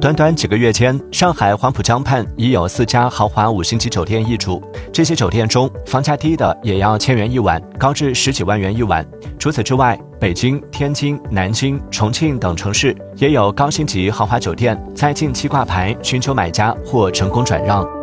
短短几个月间上海黄浦江畔已有四家豪华五星级酒店易主这些酒店中房价低的也要千元一晚高至十几万元一晚。除此之外北京天津南京重庆等城市也有高星级豪华酒店在近期挂牌寻求买家或成功转让。